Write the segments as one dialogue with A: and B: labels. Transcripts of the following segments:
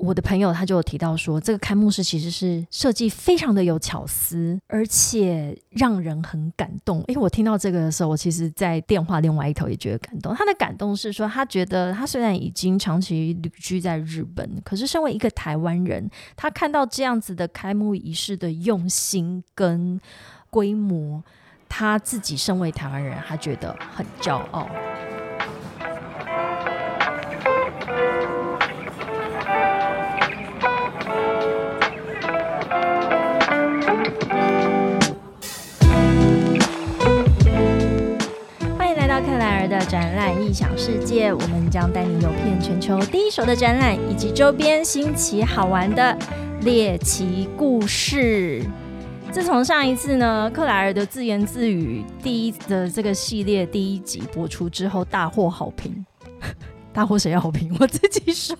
A: 我的朋友他就有提到说，这个开幕式其实是设计非常的有巧思，而且让人很感动。因为我听到这个的时候，我其实，在电话另外一头也觉得感动。他的感动是说，他觉得他虽然已经长期旅居在日本，可是身为一个台湾人，他看到这样子的开幕仪式的用心跟规模，他自己身为台湾人，他觉得很骄傲。异想世界，我们将带你游遍全球第一手的展览以及周边新奇好玩的猎奇故事。自从上一次呢，克莱尔的自言自语第一的这个系列第一集播出之后，大获好评。大获谁好评？我自己说。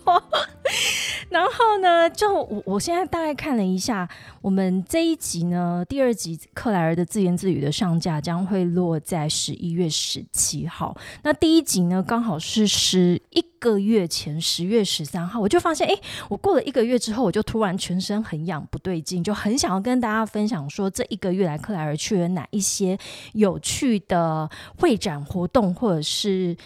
A: 然后呢，就我我现在大概看了一下，我们这一集呢，第二集克莱尔的自言自语的上架将会落在十一月十七号。那第一集呢，刚好是十一个月前十月十三号，我就发现，哎，我过了一个月之后，我就突然全身很痒，不对劲，就很想要跟大家分享说，这一个月来克莱尔去了哪一些有趣的会展活动，或者是。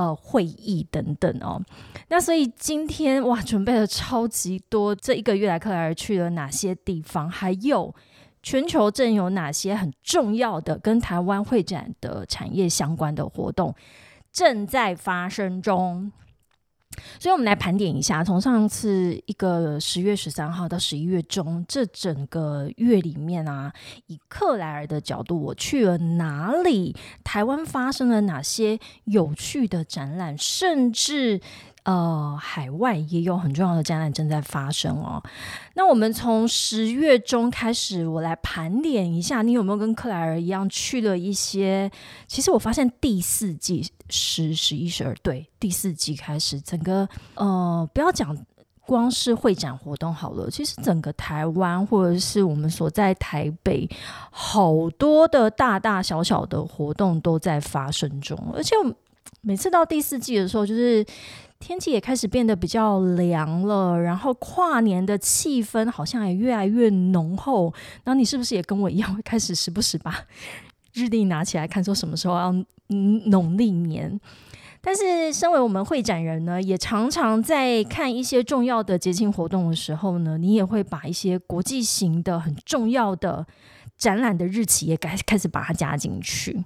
A: 呃，会议等等哦，那所以今天哇，准备了超级多。这一个月来，克莱尔去了哪些地方？还有全球正有哪些很重要的跟台湾会展的产业相关的活动正在发生中？所以，我们来盘点一下，从上次一个十月十三号到十一月中，这整个月里面啊，以克莱尔的角度，我去了哪里？台湾发生了哪些有趣的展览？甚至。呃，海外也有很重要的展览正在发生哦。那我们从十月中开始，我来盘点一下，你有没有跟克莱尔一样去了一些？其实我发现第四季十、十一、十二，对，第四季开始，整个呃，不要讲光是会展活动好了，其实整个台湾或者是我们所在台北，好多的大大小小的活动都在发生中，而且每次到第四季的时候，就是。天气也开始变得比较凉了，然后跨年的气氛好像也越来越浓厚。那你是不是也跟我一样，会开始时不时把日历拿起来看，说什么时候要农历年？但是身为我们会展人呢，也常常在看一些重要的节庆活动的时候呢，你也会把一些国际型的很重要的展览的日期也开开始把它加进去。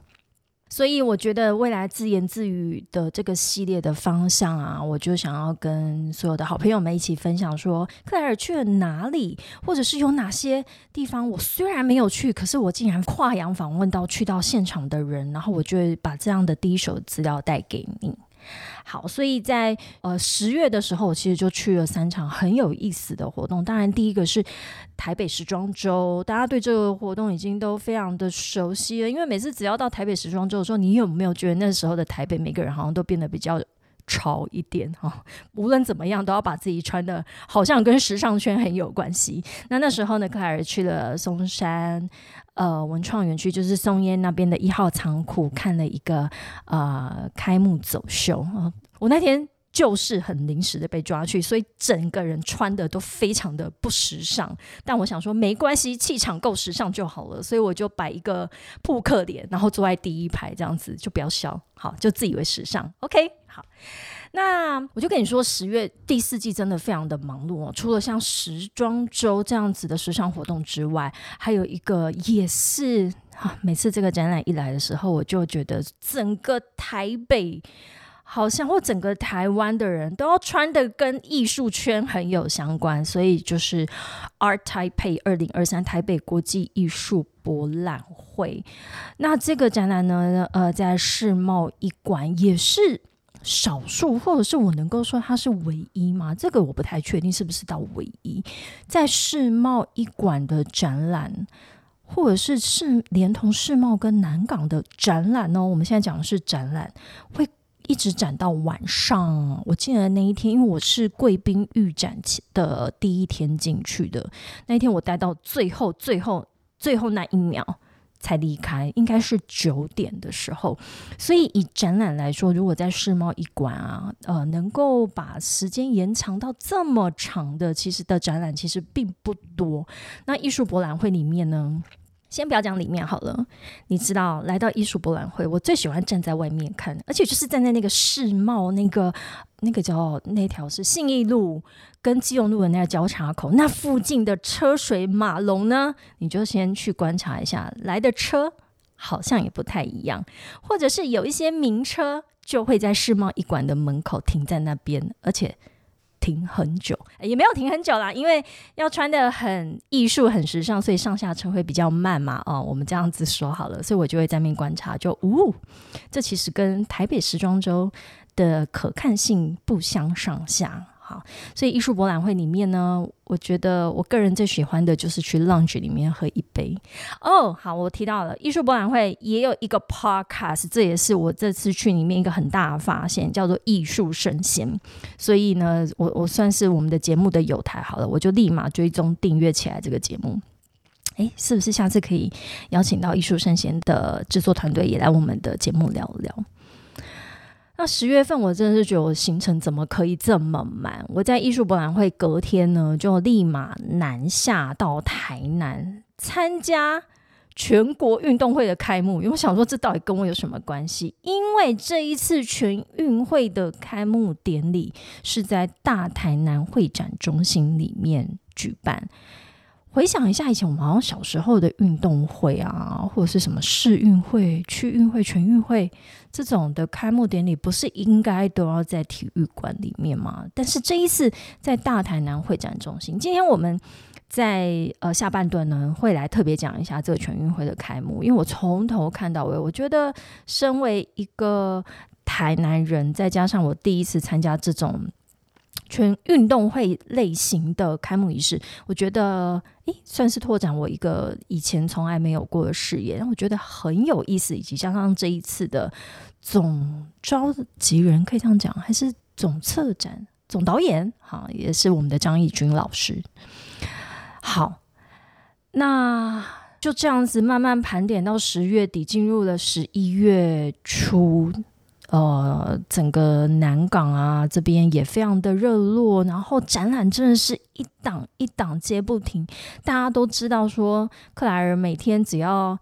A: 所以我觉得未来自言自语的这个系列的方向啊，我就想要跟所有的好朋友们一起分享，说克莱尔去了哪里，或者是有哪些地方，我虽然没有去，可是我竟然跨洋访问到去到现场的人，然后我就会把这样的第一手资料带给你。好，所以在呃十月的时候，我其实就去了三场很有意思的活动。当然，第一个是台北时装周，大家对这个活动已经都非常的熟悉了。因为每次只要到台北时装周的时候，你有没有觉得那时候的台北每个人好像都变得比较潮一点哈？无论怎么样，都要把自己穿的好像跟时尚圈很有关系。那那时候呢，克莱尔去了松山。呃，文创园区就是松烟那边的一号仓库，看了一个呃开幕走秀啊。我那天就是很临时的被抓去，所以整个人穿的都非常的不时尚。但我想说没关系，气场够时尚就好了，所以我就摆一个扑克脸，然后坐在第一排这样子，就不要笑，好，就自以为时尚。OK，好。那我就跟你说，十月第四季真的非常的忙碌哦。除了像时装周这样子的时尚活动之外，还有一个也是啊，每次这个展览一来的时候，我就觉得整个台北好像或整个台湾的人都要穿的跟艺术圈很有相关，所以就是 Art Taipei 二零二三台北国际艺术博览会。那这个展览呢，呃，在世贸一馆也是。少数，或者是我能够说它是唯一吗？这个我不太确定是不是到唯一。在世贸一馆的展览，或者是世连同世贸跟南港的展览呢？我们现在讲的是展览，会一直展到晚上。我记得那一天，因为我是贵宾预展的第一天进去的，那一天我待到最后、最后、最后那一秒。才离开，应该是九点的时候。所以以展览来说，如果在世贸一馆啊，呃，能够把时间延长到这么长的，其实的展览其实并不多。那艺术博览会里面呢？先不要讲里面好了，你知道，来到艺术博览会，我最喜欢站在外面看，而且就是站在那个世贸那个那个叫那条是信义路跟基隆路的那个交叉口，那附近的车水马龙呢，你就先去观察一下，来的车好像也不太一样，或者是有一些名车就会在世贸一馆的门口停在那边，而且。停很久，也没有停很久啦，因为要穿的很艺术、很时尚，所以上下车会比较慢嘛。哦，我们这样子说好了，所以我就会在那边观察，就呜，这其实跟台北时装周的可看性不相上下。好，所以艺术博览会里面呢，我觉得我个人最喜欢的就是去 lounge 里面喝一杯。哦，好，我提到了艺术博览会也有一个 podcast，这也是我这次去里面一个很大的发现，叫做艺术圣贤。所以呢，我我算是我们的节目的有台好了，我就立马追踪订阅起来这个节目。诶，是不是下次可以邀请到艺术圣贤的制作团队也来我们的节目聊聊？那十月份我真的是觉得我行程怎么可以这么满？我在艺术博览会隔天呢，就立马南下到台南参加全国运动会的开幕。因为我想说，这到底跟我有什么关系？因为这一次全运会的开幕典礼是在大台南会展中心里面举办。回想一下，以前我们好像小时候的运动会啊，或者是什么市运会、区运会、全运会这种的开幕典礼，不是应该都要在体育馆里面吗？但是这一次在大台南会展中心，今天我们在呃下半段呢会来特别讲一下这个全运会的开幕，因为我从头看到尾，我觉得身为一个台南人，再加上我第一次参加这种。全运动会类型的开幕仪式，我觉得诶算是拓展我一个以前从来没有过的视野，让我觉得很有意思，以及加上这一次的总召集人可以这样讲，还是总策展总导演，哈，也是我们的张义军老师。好，那就这样子慢慢盘点到十月底，进入了十一月初。呃，整个南港啊这边也非常的热络，然后展览真的是一档一档接不停。大家都知道说，克莱尔每天只要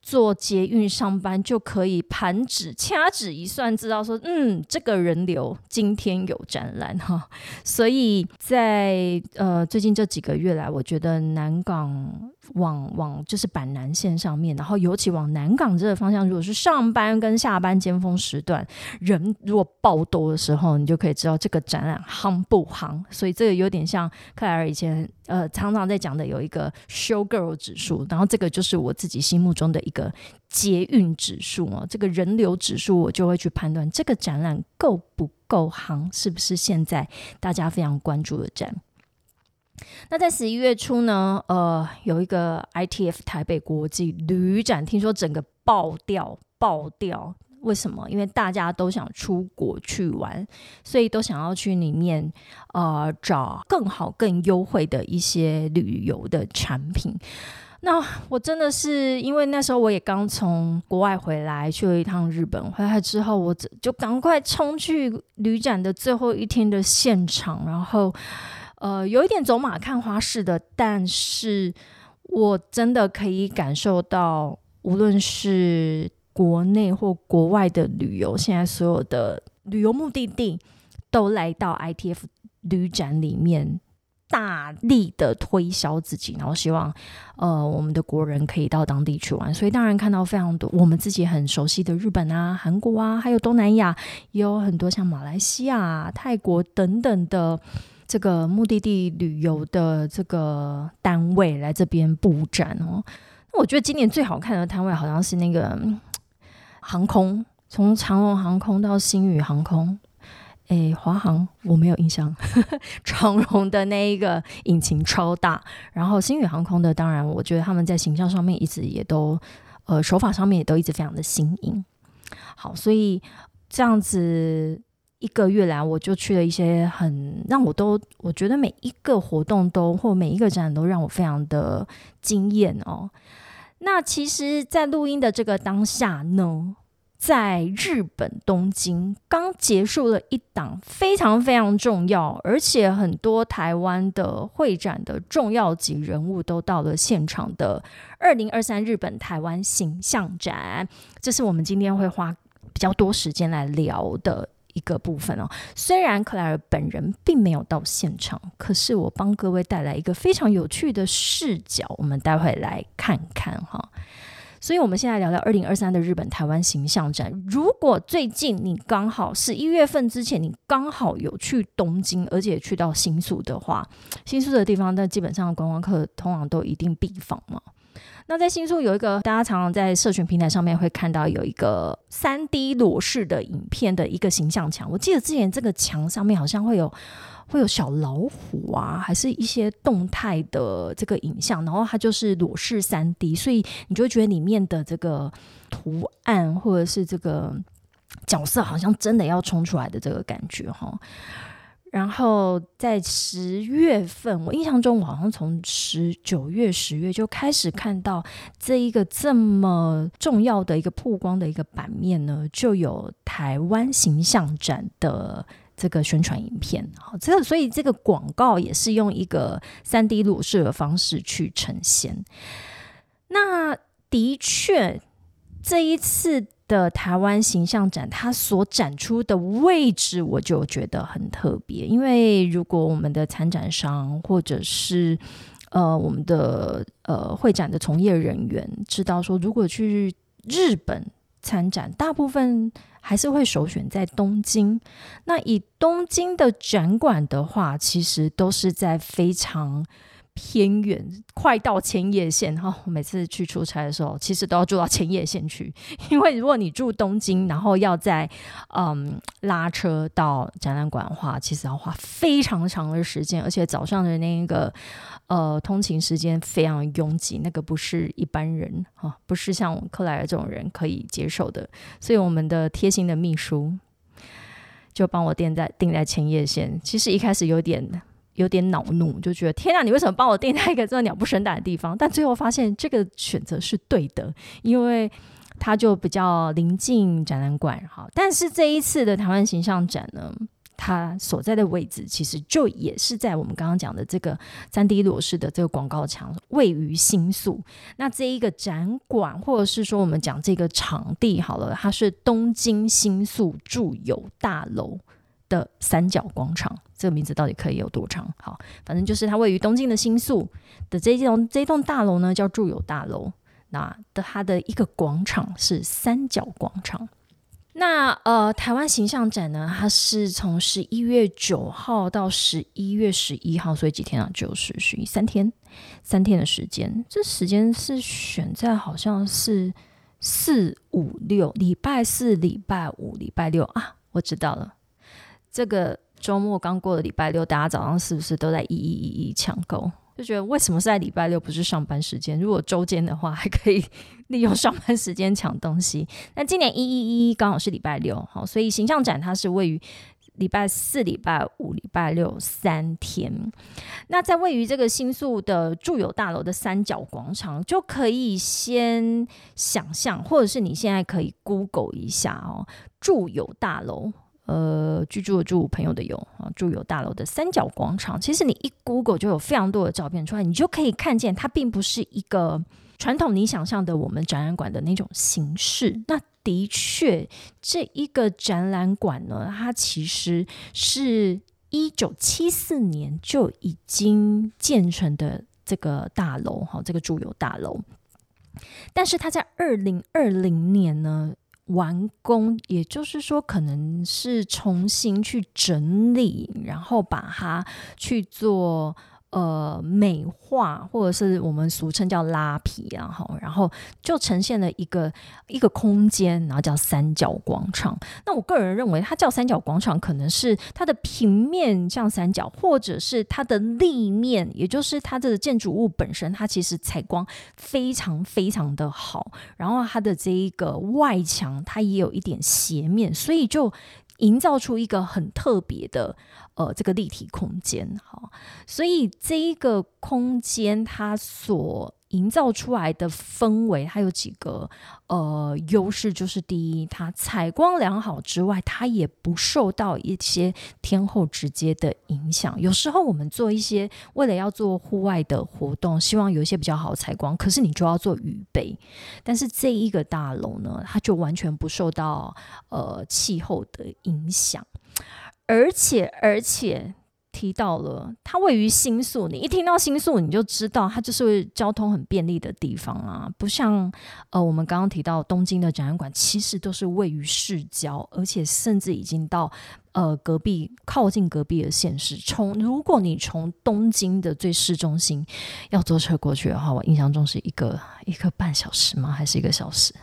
A: 坐捷运上班就可以盘指掐指一算，知道说，嗯，这个人流今天有展览哈。所以在呃最近这几个月来，我觉得南港。往往就是板南线上面，然后尤其往南港这个方向，如果是上班跟下班尖峰时段，人如果爆多的时候，你就可以知道这个展览夯不夯。所以这个有点像克莱尔以前呃常常在讲的有一个 show girl 指数，然后这个就是我自己心目中的一个捷运指数哦，这个人流指数我就会去判断这个展览够不够夯，是不是现在大家非常关注的展。那在十一月初呢，呃，有一个 ITF 台北国际旅展，听说整个爆掉，爆掉。为什么？因为大家都想出国去玩，所以都想要去里面，呃，找更好、更优惠的一些旅游的产品。那我真的是因为那时候我也刚从国外回来，去了一趟日本，回来之后我就赶快冲去旅展的最后一天的现场，然后。呃，有一点走马看花式的，但是我真的可以感受到，无论是国内或国外的旅游，现在所有的旅游目的地都来到 ITF 旅展里面，大力的推销自己，然后希望呃我们的国人可以到当地去玩。所以当然看到非常多我们自己很熟悉的日本啊、韩国啊，还有东南亚，也有很多像马来西亚、泰国等等的。这个目的地旅游的这个单位来这边布展哦，那我觉得今年最好看的摊位好像是那个航空，从长龙航空到新宇航空，诶，华航我没有印象，长荣的那一个引擎超大，然后新宇航空的，当然我觉得他们在形象上面一直也都，呃，手法上面也都一直非常的新颖。好，所以这样子。一个月来，我就去了一些很让我都我觉得每一个活动都或每一个展都让我非常的惊艳哦。那其实，在录音的这个当下呢，在日本东京刚结束了一档非常非常重要，而且很多台湾的会展的重要级人物都到了现场的二零二三日本台湾形象展，这是我们今天会花比较多时间来聊的。一个部分哦，虽然克莱尔本人并没有到现场，可是我帮各位带来一个非常有趣的视角，我们待会来看看哈。所以，我们现在聊聊二零二三的日本台湾形象展。如果最近你刚好是一月份之前，你刚好有去东京，而且去到新宿的话，新宿的地方，那基本上观光客通常都一定必访嘛。那在新宿有一个，大家常常在社群平台上面会看到有一个三 D 裸视的影片的一个形象墙。我记得之前这个墙上面好像会有会有小老虎啊，还是一些动态的这个影像，然后它就是裸视三 D，所以你就会觉得里面的这个图案或者是这个角色好像真的要冲出来的这个感觉哈。然后在十月份，我印象中我好像从十九月、十月就开始看到这一个这么重要的一个曝光的一个版面呢，就有台湾形象展的这个宣传影片。好，这个所以这个广告也是用一个三 D 录视的方式去呈现。那的确，这一次。的台湾形象展，它所展出的位置，我就觉得很特别。因为如果我们的参展商或者是呃我们的呃会展的从业人员知道说，如果去日本参展，大部分还是会首选在东京。那以东京的展馆的话，其实都是在非常。偏远，快到千叶县哈。每次去出差的时候，其实都要住到千叶县去，因为如果你住东京，然后要在嗯拉车到展览馆的话，其实要花非常长的时间，而且早上的那一个呃通勤时间非常拥挤，那个不是一般人哈，不是像克莱尔这种人可以接受的。所以我们的贴心的秘书就帮我定在定在千叶县。其实一开始有点。有点恼怒，就觉得天啊，你为什么帮我定在一个这么鸟不生蛋的地方？但最后发现这个选择是对的，因为它就比较临近展览馆。哈，但是这一次的台湾形象展呢，它所在的位置其实就也是在我们刚刚讲的这个三 D 裸视的这个广告墙，位于新宿。那这一个展馆，或者是说我们讲这个场地好了，它是东京新宿住友大楼。的三角广场，这个名字到底可以有多长？好，反正就是它位于东京的新宿的这栋这栋大楼呢，叫住友大楼。那的它的一个广场是三角广场。那呃，台湾形象展呢，它是从十一月九号到十一月十一号，所以几天啊？就是属于三天，三天的时间。这时间是选在好像是四五六，礼拜四、礼拜五、礼拜六啊，我知道了。这个周末刚过的礼拜六，大家早上是不是都在一一一一抢购？就觉得为什么是在礼拜六，不是上班时间？如果周间的话，还可以 利用上班时间抢东西。那今年一一一一刚好是礼拜六，好，所以形象展它是位于礼拜四、礼拜五、礼拜六三天。那在位于这个新宿的住友大楼的三角广场，就可以先想象，或者是你现在可以 Google 一下哦，住友大楼。呃，居住的住，朋友的友啊，住友大楼的三角广场，其实你一 Google 就有非常多的照片出来，你就可以看见它并不是一个传统你想象的我们展览馆的那种形式。那的确，这一个展览馆呢，它其实是一九七四年就已经建成的这个大楼，哈，这个住友大楼，但是它在二零二零年呢。完工，也就是说，可能是重新去整理，然后把它去做。呃，美化或者是我们俗称叫拉皮，然后然后就呈现了一个一个空间，然后叫三角广场。那我个人认为，它叫三角广场，可能是它的平面像三角，或者是它的立面，也就是它的建筑物本身，它其实采光非常非常的好。然后它的这一个外墙，它也有一点斜面，所以就。营造出一个很特别的呃这个立体空间，哈，所以这一个空间它所营造出来的氛围，它有几个呃优势，就是第一，它采光良好之外，它也不受到一些天候直接的影响。有时候我们做一些为了要做户外的活动，希望有一些比较好采光，可是你就要做预备。但是这一个大楼呢，它就完全不受到呃气候的影响，而且而且。提到了它位于新宿，你一听到新宿，你就知道它就是交通很便利的地方啊，不像呃我们刚刚提到东京的展览馆，其实都是位于市郊，而且甚至已经到呃隔壁靠近隔壁的县市。从如果你从东京的最市中心要坐车过去的话，我印象中是一个一个半小时吗？还是一个小时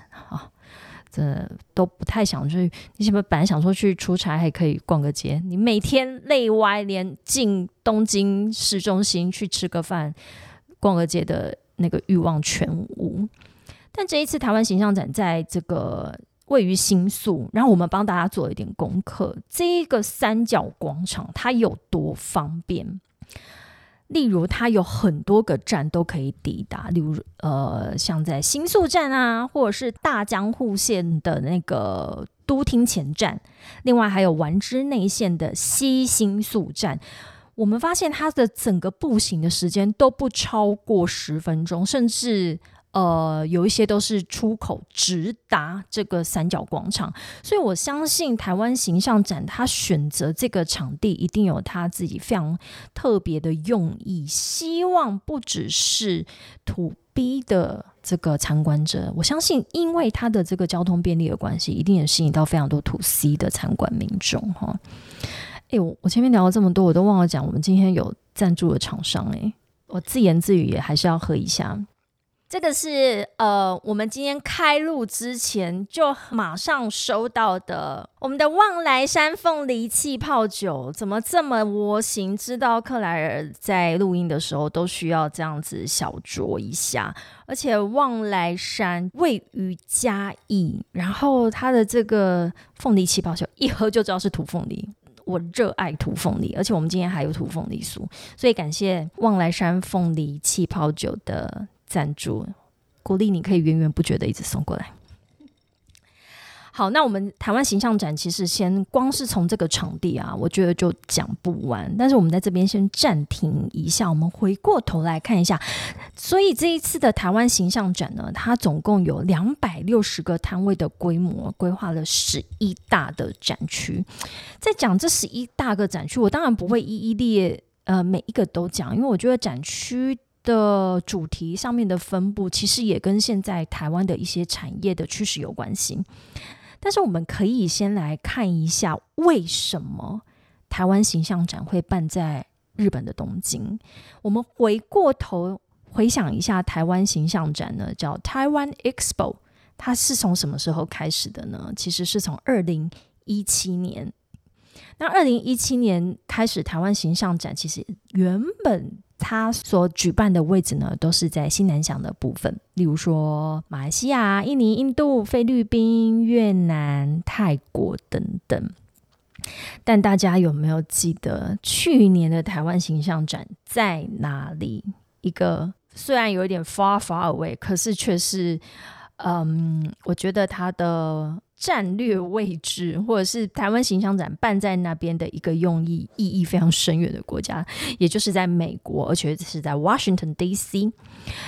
A: 呃，都不太想去。你是不是本来想说去出差还可以逛个街？你每天累歪，连进东京市中心去吃个饭、逛个街的那个欲望全无。但这一次台湾形象展在这个位于新宿，然后我们帮大家做一点功课，这个三角广场它有多方便？例如，它有很多个站都可以抵达，例如，呃，像在新宿站啊，或者是大江户线的那个都厅前站，另外还有丸之内线的西新宿站，我们发现它的整个步行的时间都不超过十分钟，甚至。呃，有一些都是出口直达这个三角广场，所以我相信台湾形象展它选择这个场地一定有它自己非常特别的用意，希望不只是土 B 的这个参观者，我相信因为它的这个交通便利的关系，一定也吸引到非常多土 C 的参观民众哈。哎，我我前面聊了这么多，我都忘了讲，我们今天有赞助的厂商哎，我自言自语也还是要喝一下。这个是呃，我们今天开录之前就马上收到的，我们的望来山凤梨气泡酒怎么这么窝心？知道克莱尔在录音的时候都需要这样子小酌一下，而且望来山位于嘉义，然后它的这个凤梨气泡酒一喝就知道是土凤梨，我热爱土凤梨，而且我们今天还有土凤梨酥，所以感谢望来山凤梨气泡酒的。赞助鼓励你可以源源不绝的一直送过来。好，那我们台湾形象展其实先光是从这个场地啊，我觉得就讲不完。但是我们在这边先暂停一下，我们回过头来看一下。所以这一次的台湾形象展呢，它总共有两百六十个摊位的规模，规划了十一大的展区。在讲这十一大个展区，我当然不会一一列呃每一个都讲，因为我觉得展区。的主题上面的分布，其实也跟现在台湾的一些产业的趋势有关系。但是我们可以先来看一下，为什么台湾形象展会办在日本的东京？我们回过头回想一下，台湾形象展呢，叫台湾 Expo，它是从什么时候开始的呢？其实是从二零一七年。那二零一七年开始，台湾形象展其实原本。它所举办的位置呢，都是在新南向的部分，例如说马来西亚、印尼、印度、菲律宾、越南、泰国等等。但大家有没有记得去年的台湾形象展在哪里？一个虽然有一点 far far away，可是却是，嗯，我觉得它的。战略位置，或者是台湾形象展办在那边的一个用意意义非常深远的国家，也就是在美国，而且是在 Washington D.C.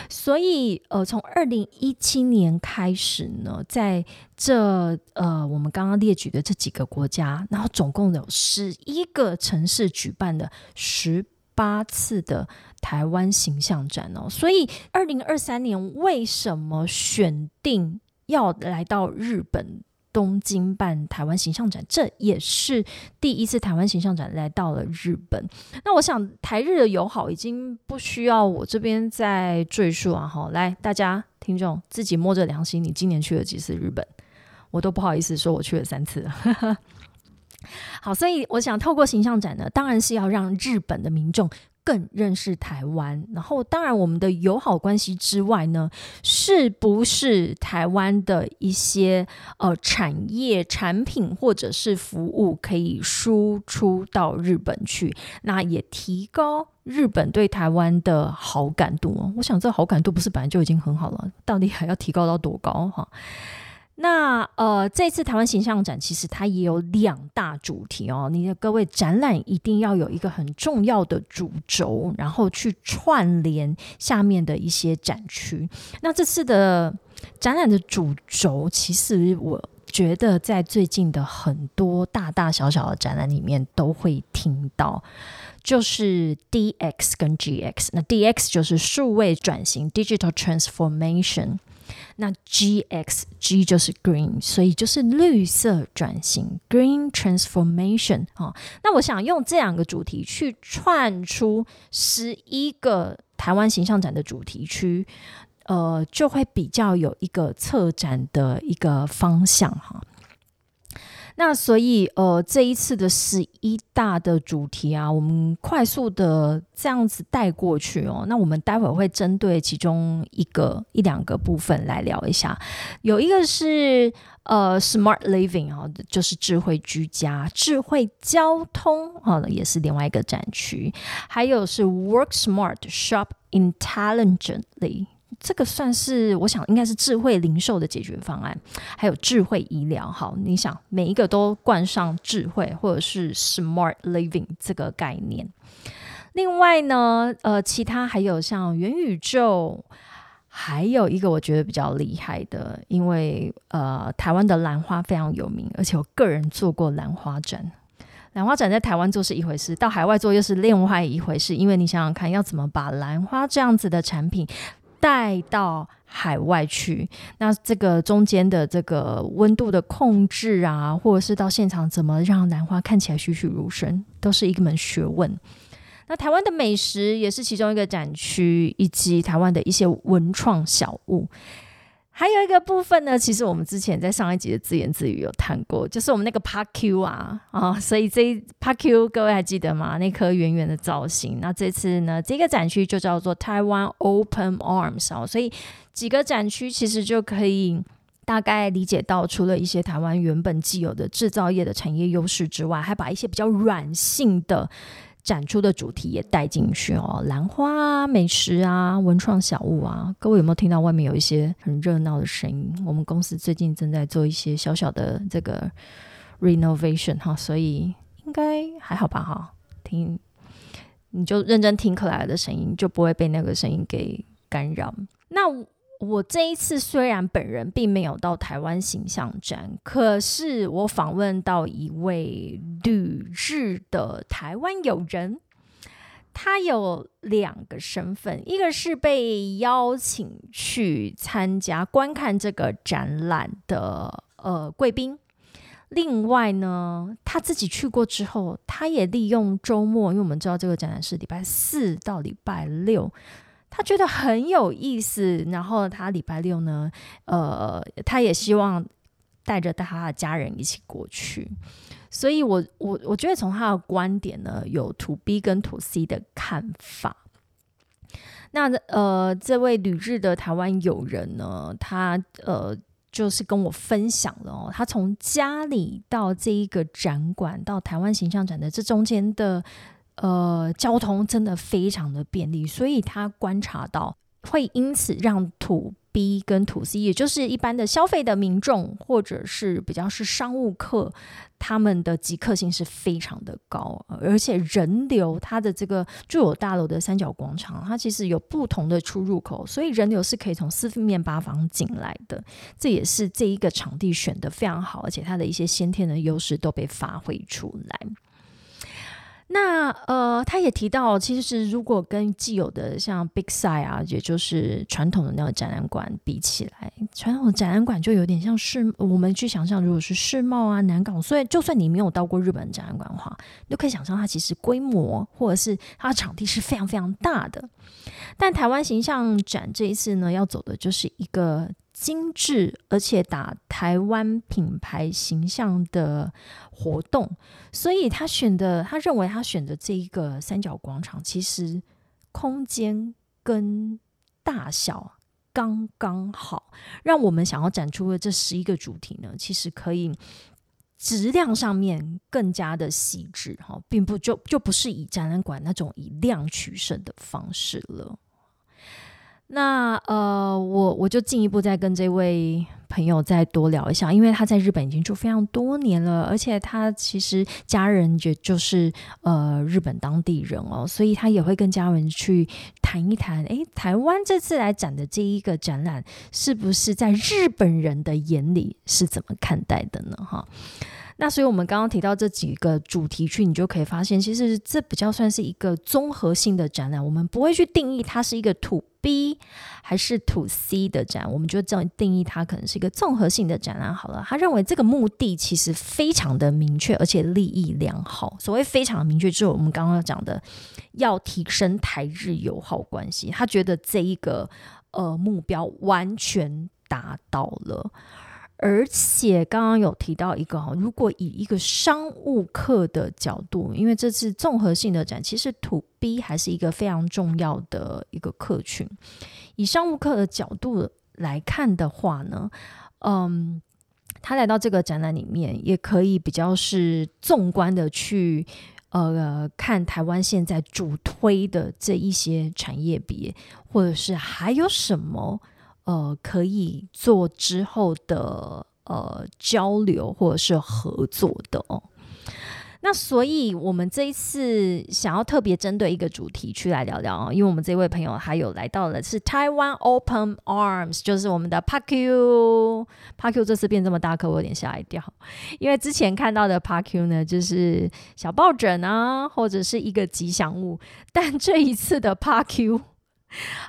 A: 所以，呃，从二零一七年开始呢，在这呃我们刚刚列举的这几个国家，然后总共有十一个城市举办的十八次的台湾形象展哦。所以，二零二三年为什么选定要来到日本？东京办台湾形象展，这也是第一次台湾形象展来到了日本。那我想台日的友好已经不需要我这边再赘述啊！哈，来，大家听众自己摸着良心，你今年去了几次日本？我都不好意思说我去了三次。好，所以我想透过形象展呢，当然是要让日本的民众更认识台湾，然后当然我们的友好关系之外呢，是不是台湾的一些呃产业产品或者是服务可以输出到日本去？那也提高日本对台湾的好感度。我想这好感度不是本来就已经很好了，到底还要提高到多高哈？那呃，这次台湾形象展其实它也有两大主题哦。你的各位展览一定要有一个很重要的主轴，然后去串联下面的一些展区。那这次的展览的主轴，其实我觉得在最近的很多大大小小的展览里面都会听到，就是 DX 跟 GX。那 DX 就是数位转型 （Digital Transformation）。那 G X G 就是 Green，所以就是绿色转型 Green Transformation 哦。那我想用这两个主题去串出十一个台湾形象展的主题区，呃，就会比较有一个策展的一个方向哈。那所以，呃，这一次的十一大的主题啊，我们快速的这样子带过去哦。那我们待会儿会针对其中一个一两个部分来聊一下。有一个是呃，smart living 啊，就是智慧居家、智慧交通啊，也是另外一个展区。还有是 work smart, shop intelligently。这个算是我想应该是智慧零售的解决方案，还有智慧医疗。好，你想每一个都冠上智慧或者是 smart living 这个概念。另外呢，呃，其他还有像元宇宙，还有一个我觉得比较厉害的，因为呃，台湾的兰花非常有名，而且我个人做过兰花展。兰花展在台湾做是一回事，到海外做又是另外一回事。因为你想想看，要怎么把兰花这样子的产品。带到海外去，那这个中间的这个温度的控制啊，或者是到现场怎么让兰花看起来栩栩如生，都是一门学问。那台湾的美食也是其中一个展区，以及台湾的一些文创小物。还有一个部分呢，其实我们之前在上一集的自言自语有谈过，就是我们那个 Park Q 啊啊，所以这 Park Q 各位还记得吗？那颗圆圆的造型。那这次呢，这个展区就叫做台湾 Open Arms 哦，所以几个展区其实就可以大概理解到，除了一些台湾原本既有的制造业的产业优势之外，还把一些比较软性的。展出的主题也带进去哦，兰花啊、美食啊、文创小物啊，各位有没有听到外面有一些很热闹的声音？我们公司最近正在做一些小小的这个 renovation 哈，所以应该还好吧哈。听，你就认真听克莱尔的声音，就不会被那个声音给干扰。那。我这一次虽然本人并没有到台湾形象展，可是我访问到一位旅日的台湾友人，他有两个身份，一个是被邀请去参加观看这个展览的呃贵宾，另外呢，他自己去过之后，他也利用周末，因为我们知道这个展览是礼拜四到礼拜六。他觉得很有意思，然后他礼拜六呢，呃，他也希望带着他的家人一起过去。所以，我我我觉得从他的观点呢，有 to B 跟 to C 的看法。那呃，这位旅日的台湾友人呢，他呃，就是跟我分享了哦，他从家里到这一个展馆，到台湾形象展的这中间的。呃，交通真的非常的便利，所以他观察到会因此让土 B 跟土 C，也就是一般的消费的民众或者是比较是商务客，他们的即刻性是非常的高，而且人流它的这个住有大楼的三角广场，它其实有不同的出入口，所以人流是可以从四面八方进来的，这也是这一个场地选的非常好，而且它的一些先天的优势都被发挥出来。那呃，他也提到，其实如果跟既有的像 Big Side 啊，也就是传统的那个展览馆比起来，传统的展览馆就有点像世，我们去想象，如果是世贸啊、南港，所以就算你没有到过日本展览馆的话，你都可以想象它其实规模或者是它的场地是非常非常大的。但台湾形象展这一次呢，要走的就是一个。精致而且打台湾品牌形象的活动，所以他选的，他认为他选的这一个三角广场，其实空间跟大小刚刚好，让我们想要展出的这十一个主题呢，其实可以质量上面更加的细致哈，并不就就不是以展览馆那种以量取胜的方式了。那呃，我我就进一步再跟这位朋友再多聊一下，因为他在日本已经住非常多年了，而且他其实家人也就是呃日本当地人哦，所以他也会跟家人去谈一谈，诶，台湾这次来展的这一个展览，是不是在日本人的眼里是怎么看待的呢？哈。那所以，我们刚刚提到这几个主题区，你就可以发现，其实这比较算是一个综合性的展览。我们不会去定义它是一个 To B 还是 To C 的展，我们就这样定义它可能是一个综合性的展览好了。他认为这个目的其实非常的明确，而且利益良好。所谓非常明确，就是我们刚刚讲的要提升台日友好关系。他觉得这一个呃目标完全达到了。而且刚刚有提到一个哈，如果以一个商务客的角度，因为这次综合性的展，其实 To B 还是一个非常重要的一个客群。以商务客的角度来看的话呢，嗯，他来到这个展览里面，也可以比较是纵观的去呃看台湾现在主推的这一些产业别，或者是还有什么。呃，可以做之后的呃交流或者是合作的哦。那所以，我们这一次想要特别针对一个主题去来聊聊啊，因为我们这位朋友还有来到了是台湾 Open Arms，就是我们的 PARKU。PARKU 这次变这么大，可我有点吓一跳，因为之前看到的 PARKU 呢，就是小抱枕啊，或者是一个吉祥物，但这一次的 PARKU，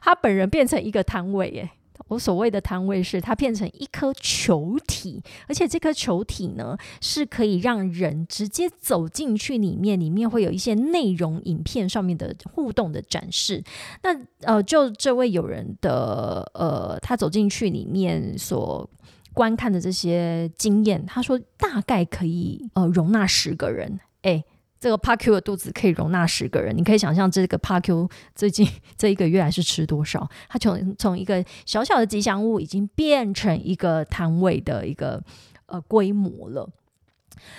A: 他本人变成一个摊位耶。我所谓的摊位是它变成一颗球体，而且这颗球体呢是可以让人直接走进去里面，里面会有一些内容影片上面的互动的展示。那呃，就这位友人的呃，他走进去里面所观看的这些经验，他说大概可以呃容纳十个人，哎。这个 PARQ 的肚子可以容纳十个人，你可以想象这个 PARQ 最近这一个月还是吃多少？它从从一个小小的吉祥物，已经变成一个摊位的一个呃规模了。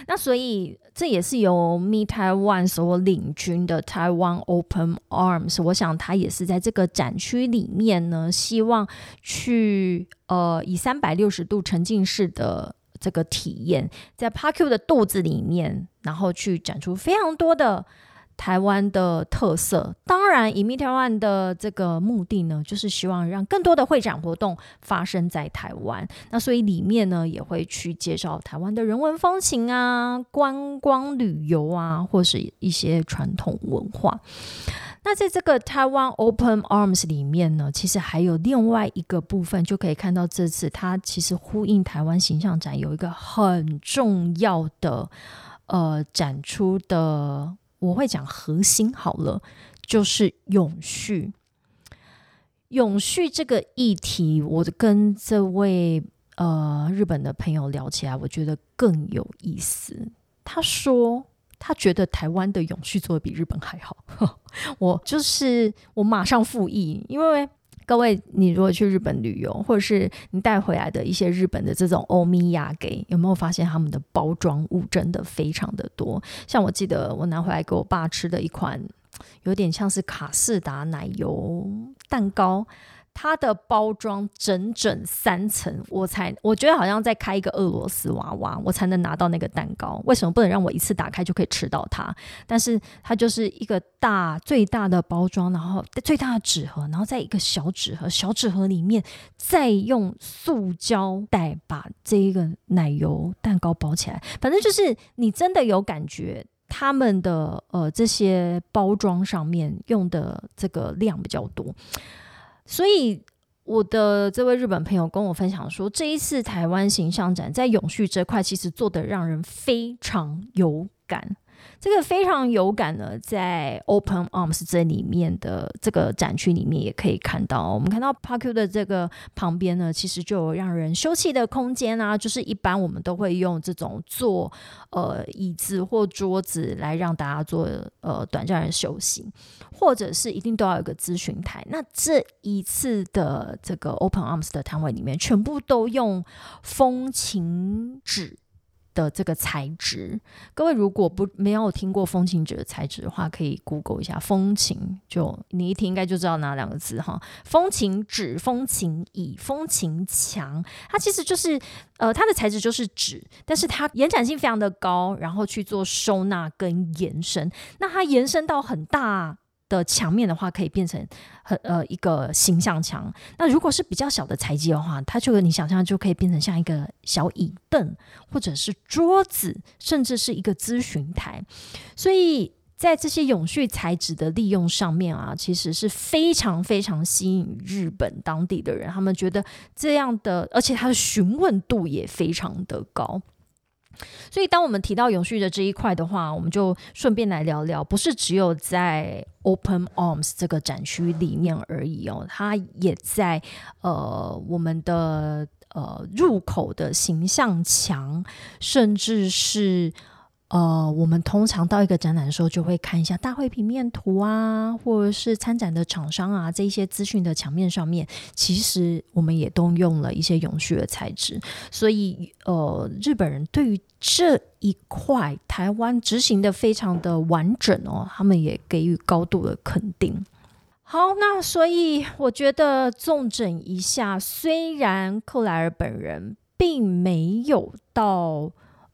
A: 那所以这也是由 Me Taiwan 所领军的 Taiwan Open Arms，我想它也是在这个展区里面呢，希望去呃以三百六十度沉浸式的。这个体验在 Parku 的肚子里面，然后去展出非常多的台湾的特色。当然，以 Meet One 的这个目的呢，就是希望让更多的会展活动发生在台湾。那所以里面呢，也会去介绍台湾的人文风情啊、观光旅游啊，或是一些传统文化。那在这个台湾 Open Arms 里面呢，其实还有另外一个部分，就可以看到这次它其实呼应台湾形象展有一个很重要的呃展出的，我会讲核心好了，就是永续。永续这个议题，我跟这位呃日本的朋友聊起来，我觉得更有意思。他说。他觉得台湾的永续做的比日本还好，我就是我马上复议，因为各位，你如果去日本旅游，或者是你带回来的一些日本的这种欧米亚给，有没有发现他们的包装物真的非常的多？像我记得我拿回来给我爸吃的一款，有点像是卡士达奶油蛋糕。它的包装整整三层，我才我觉得好像在开一个俄罗斯娃娃，我才能拿到那个蛋糕。为什么不能让我一次打开就可以吃到它？但是它就是一个大最大的包装，然后最大的纸盒，然后在一个小纸盒，小纸盒里面再用塑胶袋把这一个奶油蛋糕包起来。反正就是你真的有感觉，他们的呃这些包装上面用的这个量比较多。所以，我的这位日本朋友跟我分享说，这一次台湾形象展在永续这块其实做的让人非常有感。这个非常有感呢，在 Open Arms 这里面的这个展区里面也可以看到。我们看到 Parku 的这个旁边呢，其实就有让人休憩的空间啊，就是一般我们都会用这种坐呃椅子或桌子来让大家做呃短暂的休息，或者是一定都要有个咨询台。那这一次的这个 Open Arms 的摊位里面，全部都用风琴纸。的这个材质，各位如果不没有听过风琴纸的材质的话，可以 Google 一下风琴，就你一听应该就知道哪两个字哈。风琴纸、风琴椅、风琴墙，它其实就是呃，它的材质就是纸，但是它延展性非常的高，然后去做收纳跟延伸，那它延伸到很大。的墙面的话，可以变成很呃一个形象墙。那如果是比较小的材质的话，它就你想象就可以变成像一个小椅凳，或者是桌子，甚至是一个咨询台。所以在这些永续材质的利用上面啊，其实是非常非常吸引日本当地的人。他们觉得这样的，而且它的询问度也非常的高。所以，当我们提到永续的这一块的话，我们就顺便来聊聊，不是只有在 Open Arms 这个展区里面而已哦，它也在呃我们的呃入口的形象墙，甚至是。呃，我们通常到一个展览的时候，就会看一下大会平面图啊，或者是参展的厂商啊，这些资讯的墙面上面，其实我们也都用了一些永续的材质。所以，呃，日本人对于这一块台湾执行的非常的完整哦，他们也给予高度的肯定。好，那所以我觉得纵整一下，虽然克莱尔本人并没有到。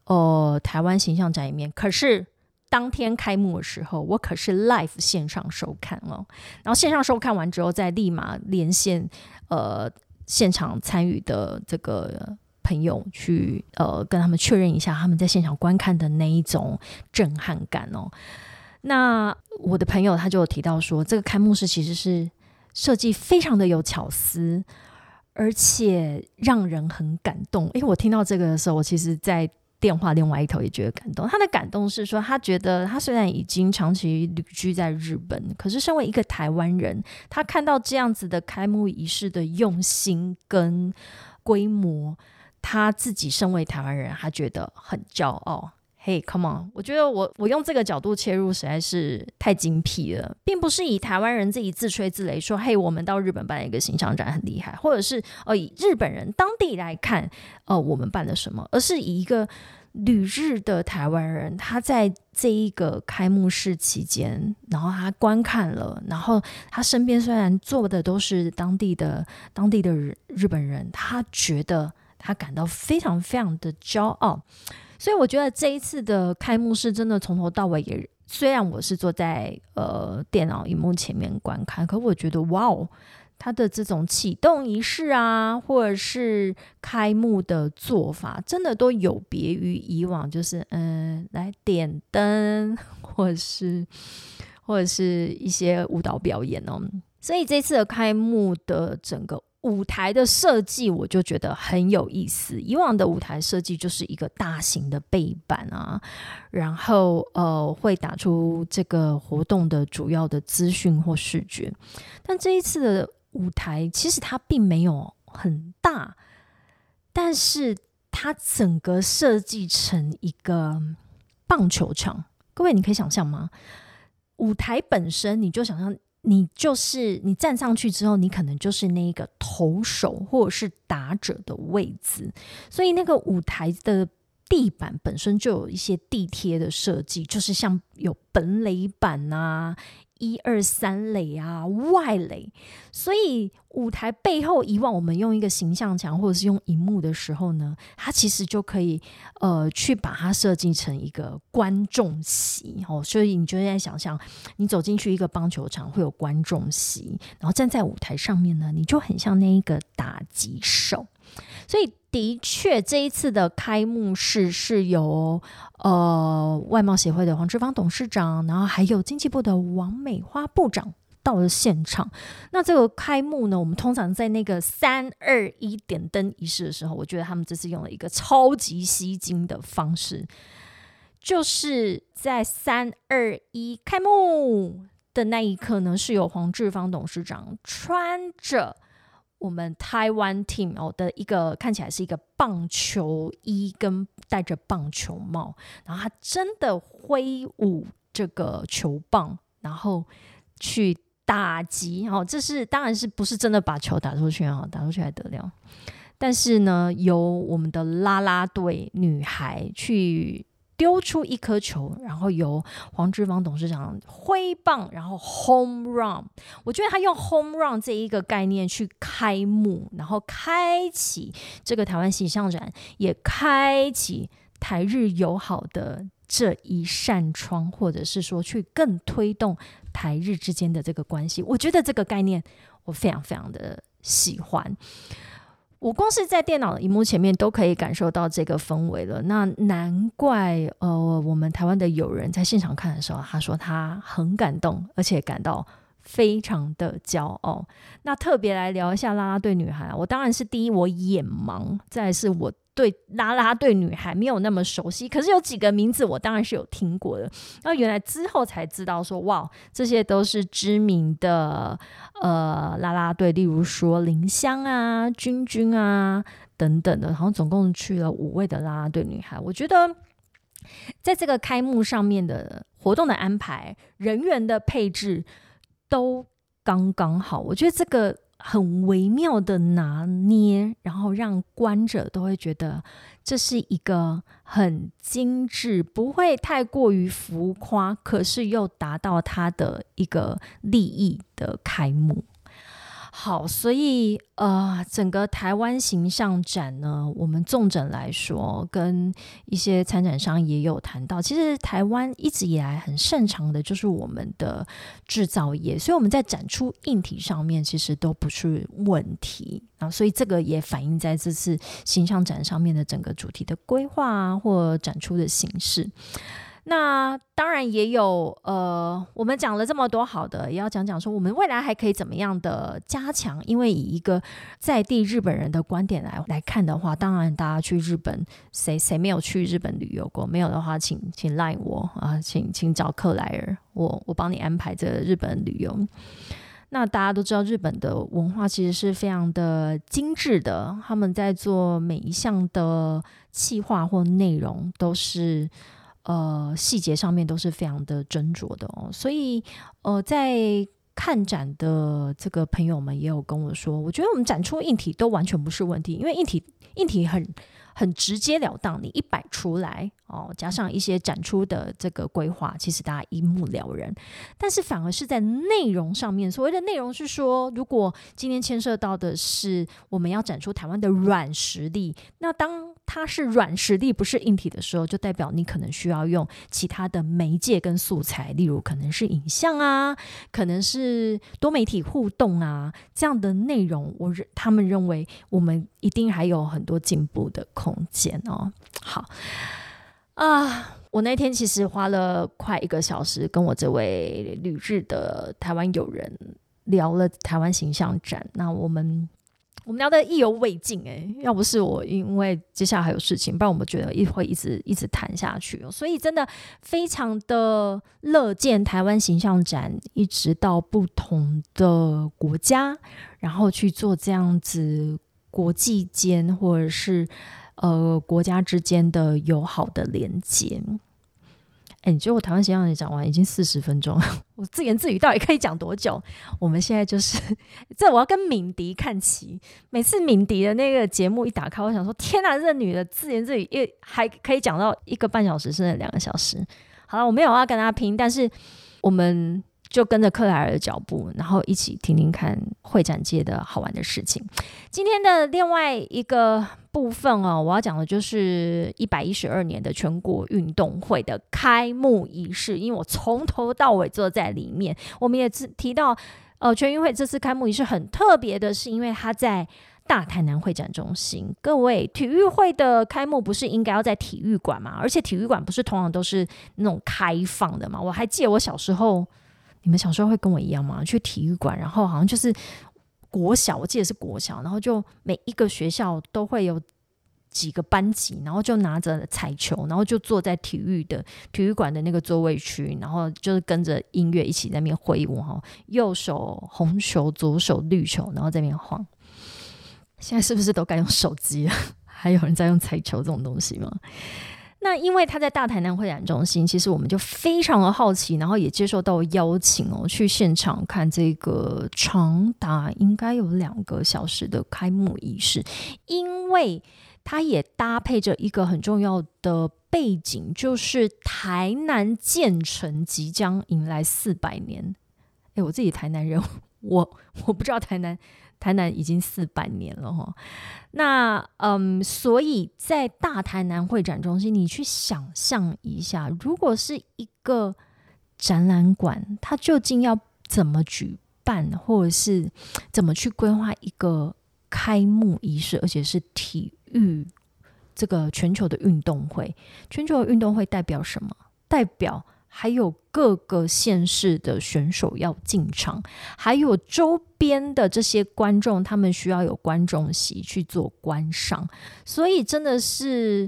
A: 呃，台湾形象展里面，可是当天开幕的时候，我可是 live 线上收看了。然后线上收看完之后，再立马连线呃现场参与的这个朋友去呃跟他们确认一下他们在现场观看的那一种震撼感哦。那我的朋友他就提到说，这个开幕式其实是设计非常的有巧思，而且让人很感动。因为我听到这个的时候，我其实，在电话另外一头也觉得感动。他的感动是说，他觉得他虽然已经长期旅居在日本，可是身为一个台湾人，他看到这样子的开幕仪式的用心跟规模，他自己身为台湾人，他觉得很骄傲。嘿，Come on！我觉得我我用这个角度切入实在是太精辟了，并不是以台湾人自己自吹自擂说，嘿，我们到日本办一个形象展很厉害，或者是呃以日本人当地来看，呃我们办了什么，而是以一个旅日的台湾人，他在这一个开幕式期间，然后他观看了，然后他身边虽然坐的都是当地的当地的日本人，他觉得他感到非常非常的骄傲。所以我觉得这一次的开幕式真的从头到尾也，虽然我是坐在呃电脑荧幕前面观看，可我觉得哇哦，它的这种启动仪式啊，或者是开幕的做法，真的都有别于以往，就是嗯来点灯，或者是或者是一些舞蹈表演哦。所以这次的开幕的整个。舞台的设计我就觉得很有意思。以往的舞台设计就是一个大型的背板啊，然后呃会打出这个活动的主要的资讯或视觉。但这一次的舞台其实它并没有很大，但是它整个设计成一个棒球场。各位你可以想象吗？舞台本身你就想象。你就是你站上去之后，你可能就是那个投手或者是打者的位置，所以那个舞台的地板本身就有一些地贴的设计，就是像有本垒板啊。一二三垒啊，外垒，所以舞台背后，以往我们用一个形象墙或者是用荧幕的时候呢，它其实就可以呃去把它设计成一个观众席哦。所以你就在想象，你走进去一个棒球场会有观众席，然后站在舞台上面呢，你就很像那一个打击手。所以的确，这一次的开幕式是由呃外贸协会的黄志芳董事长，然后还有经济部的王美花部长到了现场。那这个开幕呢，我们通常在那个三二一点灯仪式的时候，我觉得他们这次用了一个超级吸睛的方式。就是在三二一开幕的那一刻呢，是有黄志芳董事长穿着我们台湾 team 哦的一个看起来是一个棒球衣跟戴着棒球帽，然后他真的挥舞这个球棒，然后去打击哦，这是当然是不是真的把球打出去啊？打出去还得了？但是呢，由我们的啦啦队女孩去丢出一颗球，然后由黄志芳董事长挥棒，然后 home run。我觉得他用 home run 这一个概念去开幕，然后开启这个台湾形象展，也开启台日友好的这一扇窗，或者是说去更推动台日之间的这个关系。我觉得这个概念我非常非常的喜欢。我光是在电脑的荧幕前面都可以感受到这个氛围了，那难怪呃，我们台湾的友人在现场看的时候，他说他很感动，而且感到非常的骄傲。那特别来聊一下啦啦队女孩，我当然是第一，我眼盲，再是我。对啦啦队女孩没有那么熟悉，可是有几个名字我当然是有听过的。那原来之后才知道说，哇，这些都是知名的呃啦啦队，例如说林香啊、君君啊等等的。然后总共去了五位的啦啦队女孩。我觉得在这个开幕上面的活动的安排、人员的配置都刚刚好。我觉得这个。很微妙的拿捏，然后让观者都会觉得这是一个很精致，不会太过于浮夸，可是又达到他的一个利益的开幕。好，所以呃，整个台湾形象展呢，我们重整来说，跟一些参展商也有谈到，其实台湾一直以来很擅长的就是我们的制造业，所以我们在展出硬体上面其实都不是问题啊，所以这个也反映在这次形象展上面的整个主题的规划啊，或展出的形式。那当然也有，呃，我们讲了这么多好的，也要讲讲说我们未来还可以怎么样的加强。因为以一个在地日本人的观点来来看的话，当然大家去日本，谁谁没有去日本旅游过？没有的话，请请赖我啊，请请找克莱尔，我我帮你安排这日本旅游。那大家都知道，日本的文化其实是非常的精致的，他们在做每一项的企划或内容都是。呃，细节上面都是非常的斟酌的哦，所以呃，在看展的这个朋友们也有跟我说，我觉得我们展出硬体都完全不是问题，因为硬体硬体很。很直截了当，你一摆出来哦，加上一些展出的这个规划，其实大家一目了然。但是反而是在内容上面，所谓的内容是说，如果今天牵涉到的是我们要展出台湾的软实力，那当它是软实力不是硬体的时候，就代表你可能需要用其他的媒介跟素材，例如可能是影像啊，可能是多媒体互动啊这样的内容。我认他们认为我们一定还有很多进步的空。间哦，好啊！我那天其实花了快一个小时，跟我这位旅日的台湾友人聊了台湾形象展。那我们我们聊的意犹未尽哎，要不是我因为接下来还有事情，不然我们觉得一会一直一直谈下去。所以真的非常的乐见台湾形象展一直到不同的国家，然后去做这样子国际间或者是。呃，国家之间的友好的连接。哎，你觉得我台湾形象你讲完，已经四十分钟，我自言自语到底可以讲多久？我们现在就是 这，我要跟敏迪看齐。每次敏迪的那个节目一打开，我想说，天哪，这女的自言自语，也还可以讲到一个半小时，甚至两个小时。好了，我没有要跟他拼，但是我们。就跟着克莱尔的脚步，然后一起听听看会展界的好玩的事情。今天的另外一个部分哦，我要讲的就是一百一十二年的全国运动会的开幕仪式。因为我从头到尾坐在里面，我们也提到，呃，全运会这次开幕仪式很特别的是，因为它在大台南会展中心。各位，体育会的开幕不是应该要在体育馆吗？而且体育馆不是通常都是那种开放的吗？我还记得我小时候。你们小时候会跟我一样吗？去体育馆，然后好像就是国小，我记得是国小，然后就每一个学校都会有几个班级，然后就拿着彩球，然后就坐在体育的体育馆的那个座位区，然后就是跟着音乐一起在那边挥舞哈，右手红球，左手绿球，然后在那边晃。现在是不是都该用手机了？还有人在用彩球这种东西吗？那因为他在大台南会展中心，其实我们就非常的好奇，然后也接受到邀请哦，去现场看这个长达应该有两个小时的开幕仪式，因为它也搭配着一个很重要的背景，就是台南建成即将迎来四百年。哎，我自己台南人，我我不知道台南。台南已经四百年了哈，那嗯，所以在大台南会展中心，你去想象一下，如果是一个展览馆，它究竟要怎么举办，或者是怎么去规划一个开幕仪式，而且是体育这个全球的运动会？全球的运动会代表什么？代表？还有各个县市的选手要进场，还有周边的这些观众，他们需要有观众席去做观赏，所以真的是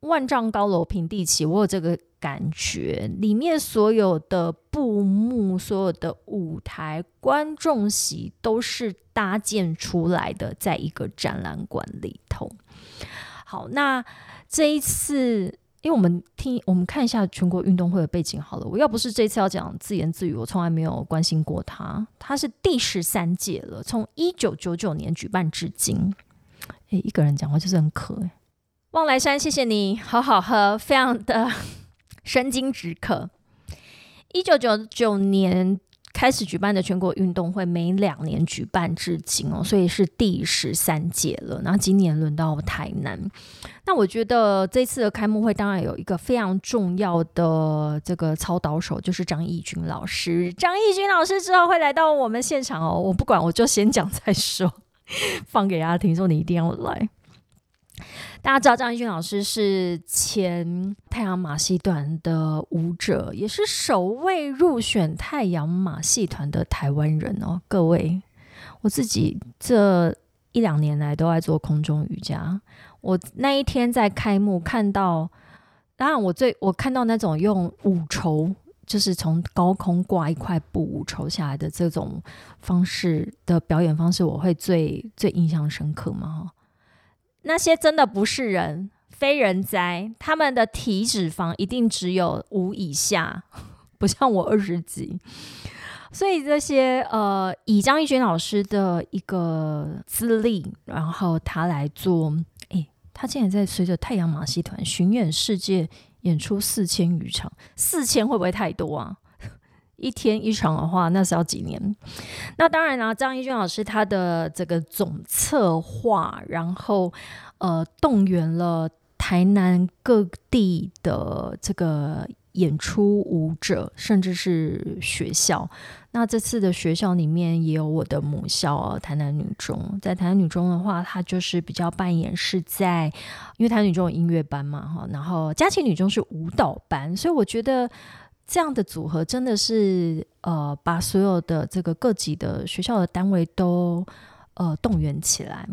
A: 万丈高楼平地起，我有这个感觉。里面所有的布幕、所有的舞台、观众席都是搭建出来的，在一个展览馆里头。好，那这一次。因为我们听，我们看一下全国运动会的背景好了。我要不是这次要讲自言自语，我从来没有关心过它。它是第十三届了，从一九九九年举办至今。诶，一个人讲话就是很渴。望来山，谢谢你，好好喝，非常的生津止渴。一九九九年。开始举办的全国运动会，每两年举办至今哦，所以是第十三届了。那今年轮到台南，那我觉得这次的开幕会当然有一个非常重要的这个操导手，就是张义军老师。张义军老师之后会来到我们现场哦，我不管，我就先讲再说，放给大家听，说你一定要来。大家知道张艺军老师是前太阳马戏团的舞者，也是首位入选太阳马戏团的台湾人哦。各位，我自己这一两年来都在做空中瑜伽。我那一天在开幕看到，当然我最我看到那种用五绸，就是从高空挂一块布五绸下来的这种方式的表演方式，我会最最印象深刻嘛。那些真的不是人，非人哉。他们的体脂肪一定只有五以下，不像我二十几。所以这些呃，以张艺军老师的一个资历，然后他来做，诶，他竟然在随着太阳马戏团巡演世界演出四千余场，四千会不会太多啊？一天一场的话，那是要几年？那当然啦，张一军老师他的这个总策划，然后呃，动员了台南各地的这个演出舞者，甚至是学校。那这次的学校里面也有我的母校台南女中。在台南女中的话，她就是比较扮演是在，因为台南女中有音乐班嘛，哈，然后佳琪女中是舞蹈班，所以我觉得。这样的组合真的是呃，把所有的这个各级的学校的单位都呃动员起来。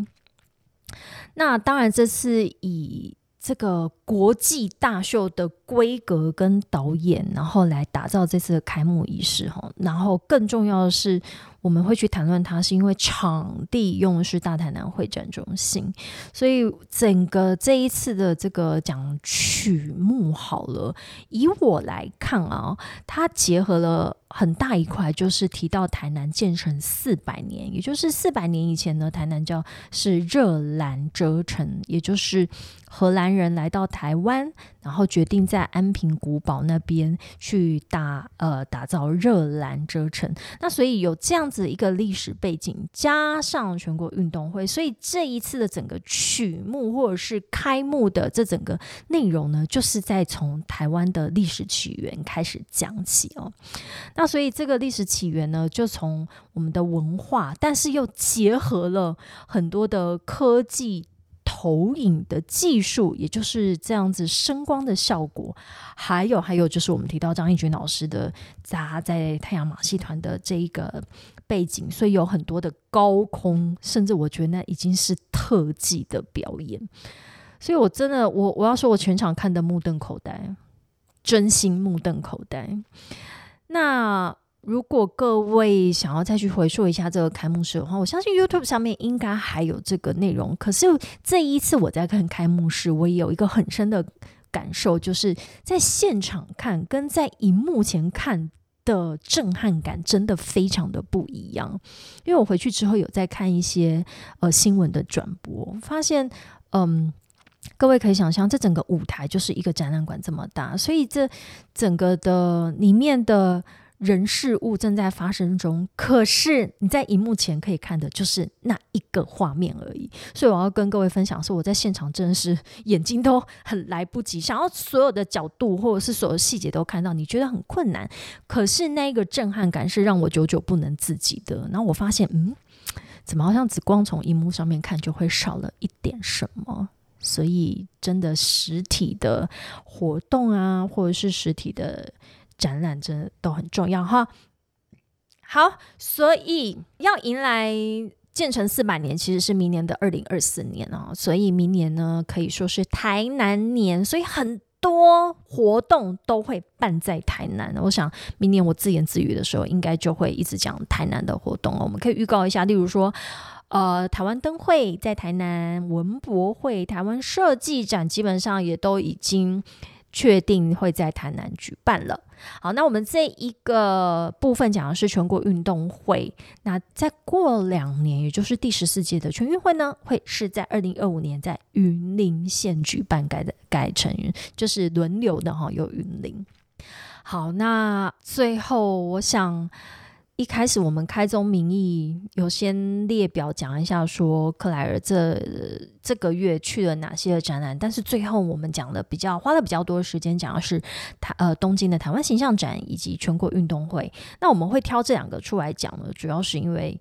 A: 那当然，这次以这个国际大秀的规格跟导演，然后来打造这次的开幕仪式哈。然后更重要的是。我们会去谈论它，是因为场地用的是大台南会展中心，所以整个这一次的这个讲曲目好了，以我来看啊，它结合了很大一块，就是提到台南建成四百年，也就是四百年以前呢，台南叫是热兰遮城，也就是荷兰人来到台湾，然后决定在安平古堡那边去打呃打造热兰遮城，那所以有这样。子一个历史背景，加上全国运动会，所以这一次的整个曲目或者是开幕的这整个内容呢，就是在从台湾的历史起源开始讲起哦。那所以这个历史起源呢，就从我们的文化，但是又结合了很多的科技。投影的技术，也就是这样子声光的效果，还有还有就是我们提到张艺军老师的他在太阳马戏团的这一个背景，所以有很多的高空，甚至我觉得那已经是特技的表演。所以我真的，我我要说，我全场看的目瞪口呆，真心目瞪口呆。那如果各位想要再去回溯一下这个开幕式的话，我相信 YouTube 上面应该还有这个内容。可是这一次我在看开幕式，我也有一个很深的感受，就是在现场看跟在荧幕前看的震撼感真的非常的不一样。因为我回去之后有在看一些呃新闻的转播，发现嗯，各位可以想象，这整个舞台就是一个展览馆这么大，所以这整个的里面的。人事物正在发生中，可是你在荧幕前可以看的就是那一个画面而已。所以我要跟各位分享，是我在现场真的是眼睛都很来不及，想要所有的角度或者是所有细节都看到，你觉得很困难。可是那一个震撼感是让我久久不能自己的。然后我发现，嗯，怎么好像只光从荧幕上面看就会少了一点什么？所以真的实体的活动啊，或者是实体的。展览真的都很重要哈。好，所以要迎来建成四百年，其实是明年的二零二四年啊。所以明年呢，可以说是台南年，所以很多活动都会办在台南。我想明年我自言自语的时候，应该就会一直讲台南的活动我们可以预告一下，例如说，呃，台湾灯会在台南，文博会、台湾设计展，基本上也都已经。确定会在台南举办了。好，那我们这一个部分讲的是全国运动会。那再过两年，也就是第十四届的全运会呢，会是在二零二五年在云林县举办，改的改成就是轮流的哈，有云林。好，那最后我想。一开始我们开宗明义有先列表讲一下，说克莱尔这这个月去了哪些的展览，但是最后我们讲的比较花了比较多的时间讲的是台呃东京的台湾形象展以及全国运动会。那我们会挑这两个出来讲呢，主要是因为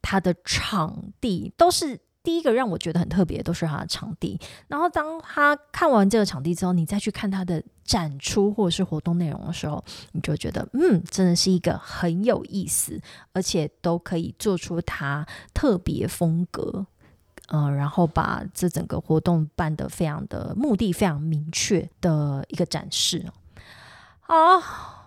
A: 它的场地都是。第一个让我觉得很特别，都是它的场地。然后当他看完这个场地之后，你再去看他的展出或者是活动内容的时候，你就觉得，嗯，真的是一个很有意思，而且都可以做出他特别风格，嗯，然后把这整个活动办得非常的目的非常明确的一个展示。好。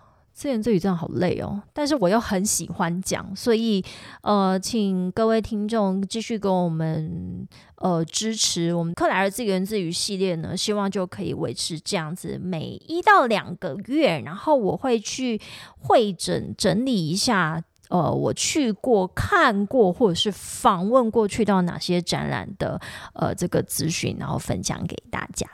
A: 自言自语真的好累哦，但是我又很喜欢讲，所以呃，请各位听众继续跟我们呃支持我们克莱尔自言自语系列呢，希望就可以维持这样子，每一到两个月，然后我会去会诊整理一下，呃，我去过、看过或者是访问过去到哪些展览的呃这个资讯，然后分享给大家。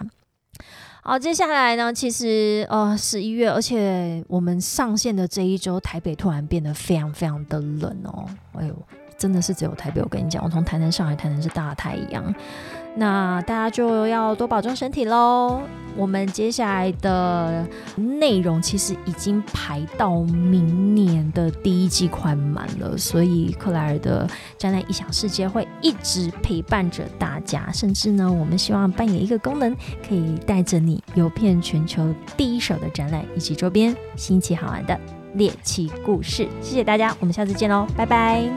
A: 好，接下来呢？其实呃，十一月，而且我们上线的这一周，台北突然变得非常非常的冷哦。哎呦，真的是只有台北。我跟你讲，我从台南上海，台南是大太阳。那大家就要多保重身体喽。我们接下来的内容其实已经排到明年的第一季快满了，所以克莱尔的展览异想世界会一直陪伴着大家，甚至呢，我们希望扮演一个功能，可以带着你游遍全球第一手的展览以及周边新奇好玩的猎奇故事。谢谢大家，我们下次见喽，拜拜。